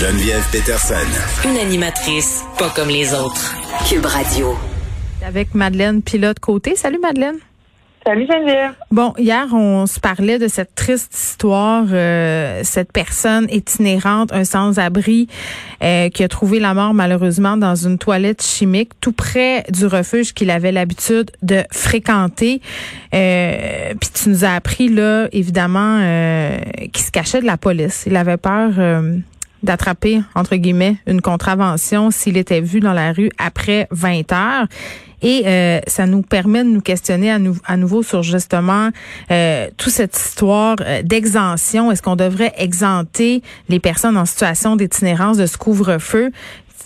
Geneviève Peterson. Une animatrice pas comme les autres. Cube Radio. Avec Madeleine Pilote Côté. Salut Madeleine. Salut Geneviève. Bon, hier, on se parlait de cette triste histoire, euh, cette personne itinérante, un sans-abri, euh, qui a trouvé la mort malheureusement dans une toilette chimique tout près du refuge qu'il avait l'habitude de fréquenter. Euh, Puis tu nous as appris, là, évidemment, euh, qu'il se cachait de la police. Il avait peur d'attraper, entre guillemets, une contravention s'il était vu dans la rue après 20 heures. Et euh, ça nous permet de nous questionner à, nouveau sur justement euh, toute cette histoire euh, d'exemption. Est-ce qu'on devrait exempter les personnes en situation d'itinérance de ce couvre-feu?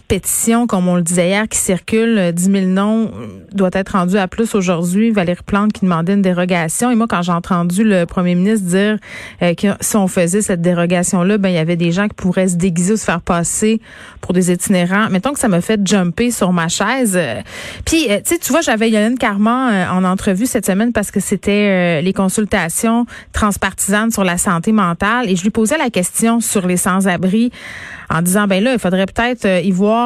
Pétition, comme on le disait hier, qui circule, 10 000 noms, doit être rendu à plus aujourd'hui. Valérie Plante qui demandait une dérogation. Et moi, quand j'ai entendu le premier ministre dire euh, que si on faisait cette dérogation-là, ben il y avait des gens qui pourraient se déguiser ou se faire passer pour des itinérants. Mettons que ça m'a fait jumper sur ma chaise. Puis, euh, tu sais, tu vois, j'avais Yolande Carman en entrevue cette semaine parce que c'était euh, les consultations transpartisanes sur la santé mentale et je lui posais la question sur les sans-abri en disant, ben là, il faudrait peut-être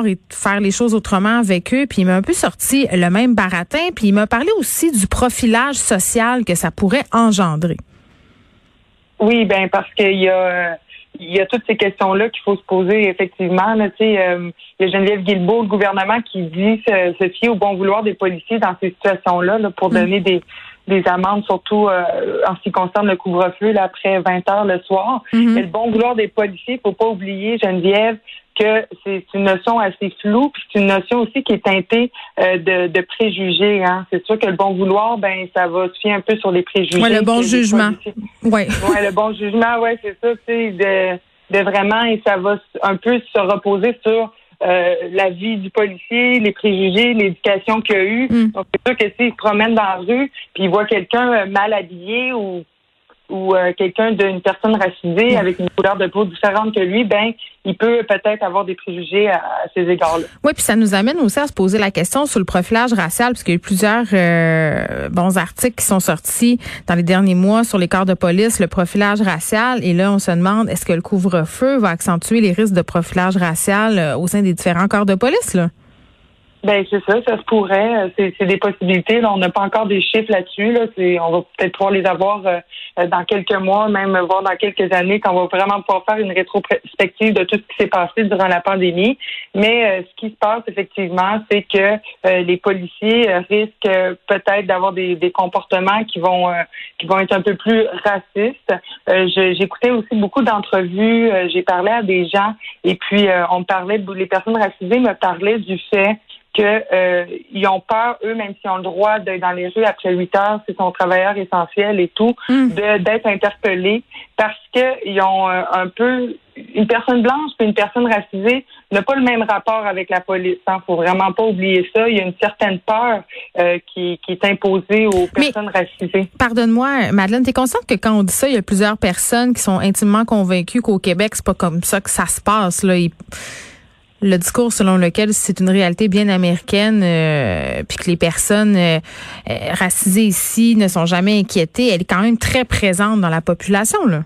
et faire les choses autrement avec eux. Puis il m'a un peu sorti le même baratin. Puis il m'a parlé aussi du profilage social que ça pourrait engendrer. Oui, ben parce qu'il y a il y a toutes ces questions-là qu'il faut se poser effectivement. Là, euh, il y a Geneviève Guilbeault, le gouvernement, qui dit se, fier au bon vouloir des policiers dans ces situations-là là, pour mm. donner des, des amendes, surtout euh, en ce qui concerne le couvre-feu après 20 heures le soir. Mm-hmm. Mais le bon vouloir des policiers, il faut pas oublier, Geneviève, que c'est une notion assez floue, puis c'est une notion aussi qui est teintée euh, de, de, préjugés. Hein. C'est sûr que le bon vouloir, ben ça va se fier un peu sur les préjugés. Ouais, le bon jugement. Oui. ouais, le bon jugement, ouais, c'est ça, tu sais, de, de vraiment, et ça va un peu se reposer sur euh, la vie du policier, les préjugés, l'éducation qu'il a eue. Mm. Donc, c'est sûr que s'il se promène dans la rue, puis il voit quelqu'un euh, mal habillé ou ou euh, quelqu'un d'une personne racisée avec une couleur de peau différente que lui, ben il peut peut-être avoir des préjugés à, ces égards-là. Oui, puis ça nous amène aussi à se poser la question sur le profilage racial, parce qu'il y a eu plusieurs euh, bons articles qui sont sortis dans les derniers mois sur les corps de police, le profilage racial, et là on se demande est-ce que le couvre-feu va accentuer les risques de profilage racial euh, au sein des différents corps de police là? Ben c'est ça, ça se pourrait. C'est, des possibilités. Là, on n'a pas encore des chiffres là-dessus. Là. On va peut-être pouvoir les avoir euh, dans quelques mois, même voire dans quelques années, quand on va vraiment pouvoir faire une rétrospective de tout ce qui s'est passé durant la pandémie. Mais euh, ce qui se passe effectivement, c'est que euh, les policiers risquent peut-être d'avoir des, des, comportements qui vont qui vont être un peu plus racistes. j'écoutais aussi beaucoup d'entrevues. j'ai parlé à des gens et puis on parlait, les personnes racisées me parlaient du fait qu'ils euh, ont peur, eux, même s'ils ont le droit d'être dans les rues après 8 heures, c'est son travailleur essentiel et tout, hmm. d'être interpellés parce qu'ils ont euh, un peu une personne blanche et une personne racisée n'a pas le même rapport avec la police. Il hein. faut vraiment pas oublier ça. Il y a une certaine peur euh, qui, qui, est imposée aux personnes racisées. Pardonne-moi, Madeleine, tu es consciente que quand on dit ça, il y a plusieurs personnes qui sont intimement convaincues qu'au Québec, c'est pas comme ça que ça se passe. Là le discours selon lequel c'est une réalité bien américaine, euh, puis que les personnes euh, euh, racisées ici ne sont jamais inquiétées, elle est quand même très présente dans la population. Là.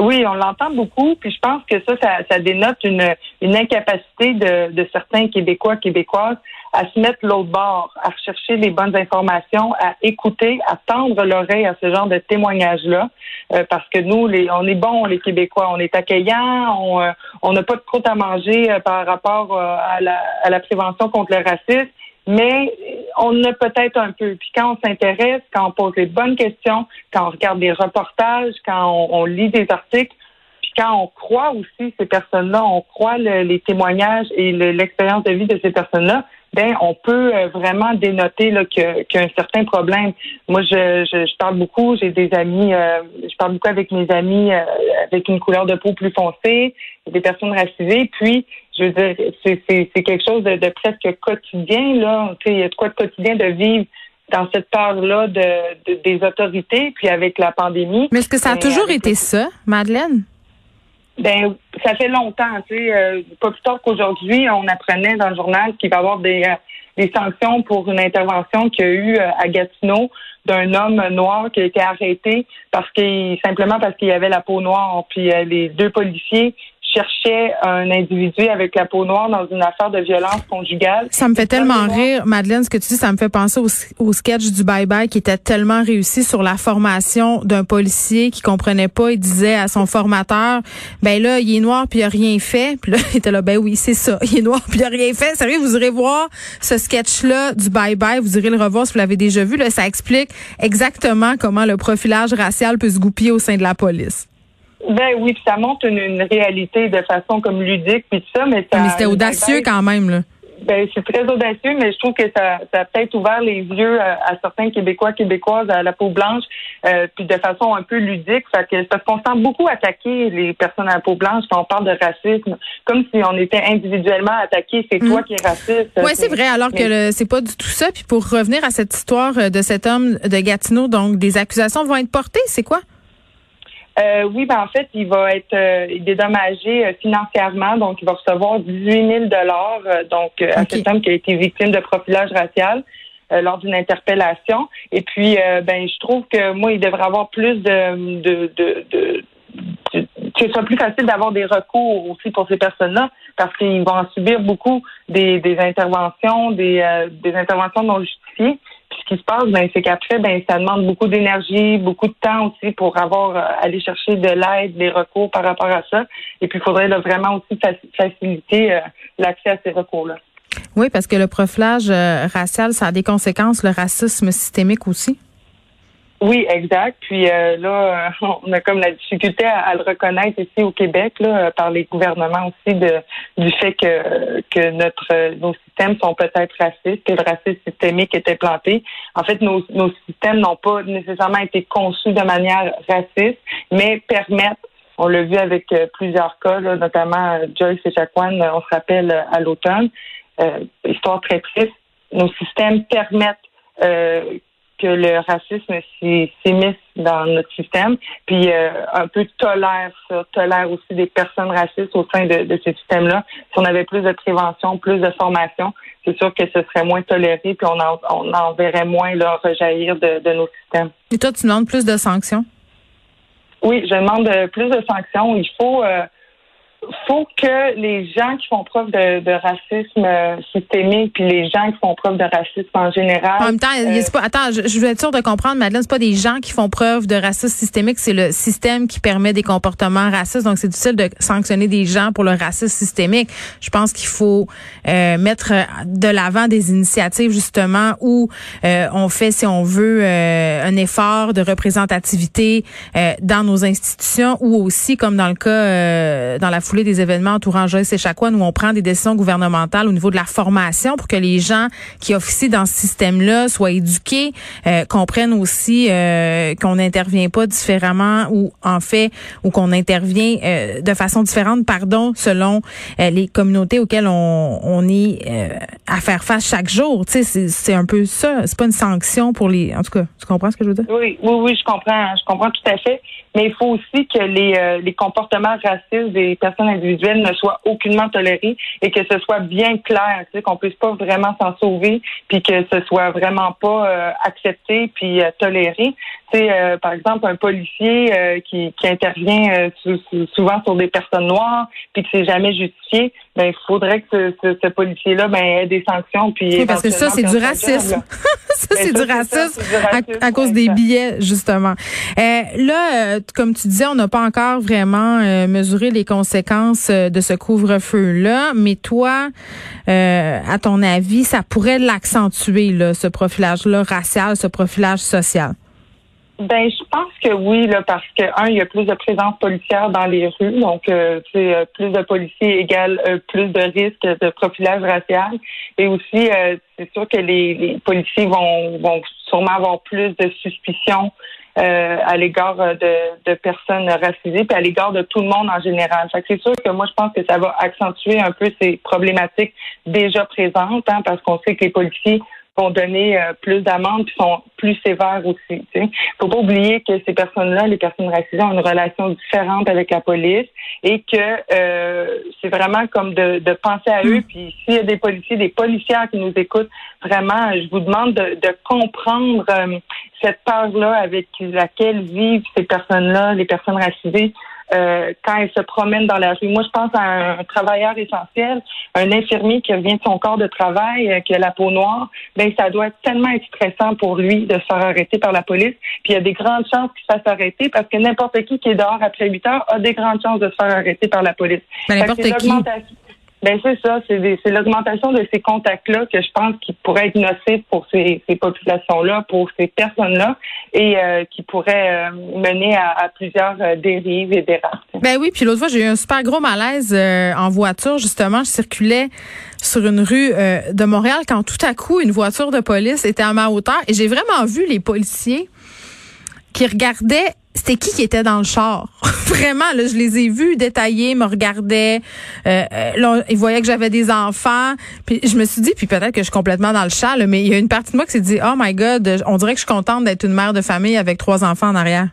Oui, on l'entend beaucoup, puis je pense que ça, ça, dénote une, incapacité de, de certains Québécois, Québécoises à se mettre l'autre bord, à rechercher les bonnes informations, à écouter, à tendre l'oreille à ce genre de témoignages-là, euh, parce que nous, les, on est bons, les Québécois, on est accueillants, on euh, on n'a pas de croûte à manger euh, par rapport à la, à, la, prévention contre le racisme, mais on a peut-être un peu. Puis quand on s'intéresse, quand on pose les bonnes questions, quand on regarde des reportages, quand on, lit des articles, puis quand on croit aussi ces personnes-là, on croit les témoignages et l'expérience de vie de ces personnes-là, ben on peut euh, vraiment dénoter là qu'il y a un certain problème. Moi, je, je, parle beaucoup, j'ai des amis, euh, je parle beaucoup avec mes amis euh, avec une couleur de peau plus foncée, des personnes racisées. Puis, je veux dire, c'est quelque chose de, presque quotidien là. Il y a de quoi de quotidien de vivre dans cette peur-là de, des autorités, puis avec la pandémie. Mais est-ce que ça a toujours été ça, Madeleine? Ben, ça fait longtemps, tu sais, euh, pas plus tard qu'aujourd'hui, on apprenait dans le journal qu'il va y avoir des, euh, des sanctions pour une intervention qu'il y a eu euh, à Gatineau d'un homme noir qui a été arrêté parce qu'il simplement parce qu'il avait la peau noire. Puis les deux policiers cherchait un individu avec la peau noire dans une affaire de violence conjugale. Ça me fait tellement rire, Madeleine, ce que tu dis, ça me fait penser au, sketch du Bye Bye qui était tellement réussi sur la formation d'un policier qui comprenait pas. Il disait à son formateur, ben là, il est noir puis il a rien fait. Puis là, il était là, ben oui, c'est ça, il est noir puis il a rien fait. Sérieux, vous irez voir ce sketch-là du Bye Bye, vous irez le revoir si vous l'avez déjà vu. Là, ça explique exactement comment le profilage racial peut se goupiller au sein de la police. Ben oui, ça montre une, réalité de façon comme ludique puis tout ça, mais ça. Mais c'était audacieux quand même là. Ben, c'est très audacieux, mais je trouve que ça, ça a peut-être ouvert les yeux à, certains Québécois, Québécoises à la peau blanche, euh, puis de façon un peu ludique. Fait que, parce qu'on sent beaucoup attaquer les personnes à la peau blanche quand on parle de racisme, comme si on était individuellement attaqué. C'est toi mm. qui es raciste. Oui, c'est vrai, alors que c'est pas du tout ça. Puis pour revenir à cette histoire de cet homme de Gatineau, donc des accusations vont être portées, c'est quoi? Euh, oui, ben en fait, il va être euh, dédommagé euh, financièrement, donc il va recevoir 18 000 dollars, donc à cet homme qui a été victime de profilage racial lors d'une interpellation. Et puis, ben je trouve que moi, il devrait avoir plus de, de, de, de que ce soit plus facile d'avoir des recours aussi pour ces personnes-là, parce qu'ils vont en subir beaucoup des, des interventions, des, des interventions non justifiées ce qui se passe, ben, c'est qu'après, ben, ça demande beaucoup d'énergie, beaucoup de temps aussi pour avoir euh, aller chercher de l'aide, des recours par rapport à ça. Et puis, il faudrait vraiment aussi faciliter euh, l'accès à ces recours-là. Oui, parce que le profilage euh, racial, ça a des conséquences, le racisme systémique aussi. Oui, exact. Puis euh, là, on a comme la difficulté à, le reconnaître ici au Québec, là, par les gouvernements aussi, de, du fait que, que notre nos systèmes sont peut-être racistes, que le racisme systémique est implanté. En fait, nos, nos systèmes n'ont pas nécessairement été conçus de manière raciste, mais permettent on l'a vu avec euh, plusieurs cas, notamment euh, Joyce et Jacqueline, on se rappelle à l'automne, histoire très triste. Nos systèmes permettent que le racisme s'immisce dans notre système, puis euh, un peu tolère ça, tolère aussi des personnes racistes au sein de, de ce système-là. Si on avait plus de prévention, plus de formation, c'est sûr que ce serait moins toléré, puis on en, on en verrait moins là, rejaillir de, de nos systèmes. Et toi, tu demandes plus de sanctions? Oui, je demande plus de sanctions. Il faut euh, faut que les gens qui font preuve de, racisme euh, systémique puis les gens qui font preuve de racisme en général. En même temps, euh, pas, attends, je, je, veux être sûr de comprendre, Madeleine, c'est pas des gens qui font preuve de racisme systémique, c'est le système qui permet des comportements racistes. Donc, c'est difficile de sanctionner des gens pour le racisme systémique. Je pense qu'il faut euh, mettre de l'avant des initiatives justement où on fait, si on veut, un effort de représentativité dans nos institutions ou aussi, comme dans le cas dans la des événements entourant Joyce et où on prend des décisions gouvernementales au niveau de la formation pour que les gens qui officient dans ce système-là soient éduqués, euh, comprennent aussi euh, qu'on n'intervient pas différemment ou en fait ou qu'on intervient euh, de façon différente, pardon, selon les communautés auxquelles on, on est à faire face chaque jour. Tu sais, c'est un peu ça. C'est pas une sanction pour les. En tout cas, tu comprends ce que je veux dire? Oui, oui, oui, je comprends. Je comprends tout à fait. Mais il faut aussi que les, les comportements racistes des personnes individuelle ne soit aucunement tolérée et que ce soit bien clair, tu sais, qu'on puisse pas vraiment s'en sauver, puis que ce soit vraiment pas euh, accepté puis euh, toléré. Tu sais, euh, par exemple, un policier qui, qui intervient souvent sur des personnes noires, puis que c'est jamais justifié, ben il faudrait que ce, ce, policier-là ben ait des sanctions puis oui, parce que ça c'est du racisme. ça ben, c'est du, racisme à, cause des billets justement. là, comme tu disais, on n'a pas encore vraiment mesuré les conséquences euh, de ce couvre-feu-là, mais toi, euh, à ton avis, ça pourrait l'accentuer, ce profilage-là racial, ce profilage social? Ben, je pense que oui, là, parce que un, il y a plus de présence policière dans les rues, donc euh, euh plus de policiers égale plus de risques de profilage racial, et aussi c'est sûr que les, les policiers vont, vont sûrement avoir plus de suspicions euh, à l'égard euh, de, de, personnes racisées, puis à l'égard de tout le monde en général. Fait c'est sûr que moi, je pense que ça va accentuer un peu ces problématiques déjà présentes, hein, parce qu'on sait que les policiers vont donner euh, plus d'amendes qui sont plus sévères aussi. Il faut pas oublier que ces personnes-là, les personnes racisées, ont une relation différente avec la police et que euh, c'est vraiment comme de, de, penser à eux. Puis s'il y a des policiers, des policières qui nous écoutent, vraiment, je vous demande de, de comprendre euh, cette peur-là avec laquelle vivent ces personnes-là, les personnes racisées. Euh, quand elles se promènent dans la rue. Moi, je pense à un, travailleur essentiel, un infirmier qui revient de son corps de travail, euh, qui a la peau noire. Ben, ça doit être tellement être stressant pour lui de se faire arrêter par la police. Puis il y a des grandes chances qu'il se fasse arrêter parce que n'importe qui qui est dehors après 8 heures a des grandes chances de se faire arrêter par la police. Ben, n'importe qui. Ben c'est ça, c'est l'augmentation de ces contacts-là que je pense qui pourrait être nocif pour ces, populations-là, pour ces personnes-là, et euh, qui pourrait euh, mener à, plusieurs euh, dérives et dérapages. Ben oui, puis l'autre fois j'ai eu un super gros malaise en voiture. Justement, je circulais sur une rue de Montréal quand tout à coup une voiture de police était à ma hauteur et j'ai vraiment vu les policiers qui regardaient c'était qui qui était dans le char? Vraiment, là, je les ai vus détaillés, me regardaient. Euh, euh ils voyaient que j'avais des enfants. Puis je me suis dit, puis peut-être que je suis complètement dans le chat, mais il y a une partie de moi qui s'est dit, oh my God, on dirait que je suis contente d'être une mère de famille avec trois enfants en arrière.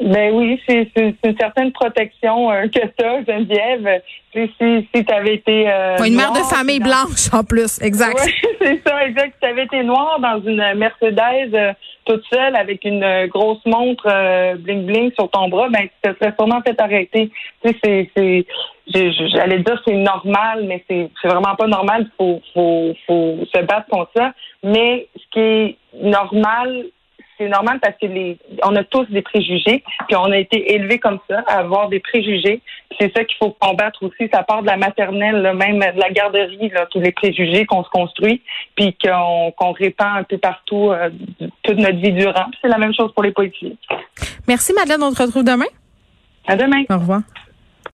Ben oui, c'est une certaine protection euh, que ça, Geneviève. Si, si, si tu avais été... Euh, une mère de famille blanche en plus, exact. Oui, c'est ça, exact. Si tu avais été noire dans une Mercedes euh, toute seule avec une euh, grosse montre bling-bling sur ton bras, ben tu te serais sûrement fait arrêter. Tu sais, c'est... J'allais dire c'est normal, mais c'est vraiment pas normal. Il faut, faut, faut se battre contre ça. Mais ce qui est normal, c'est normal parce que les, on a tous des préjugés, puis on a été élevés comme ça, à avoir des préjugés. C'est ça qu'il faut combattre aussi. Ça part de la maternelle, même de la garderie, là, tous les préjugés qu'on se construit, puis qu'on répand un peu partout euh, toute notre vie durant. C'est la même chose pour les politiques. Merci Madeleine, on se retrouve demain? À demain. Au revoir.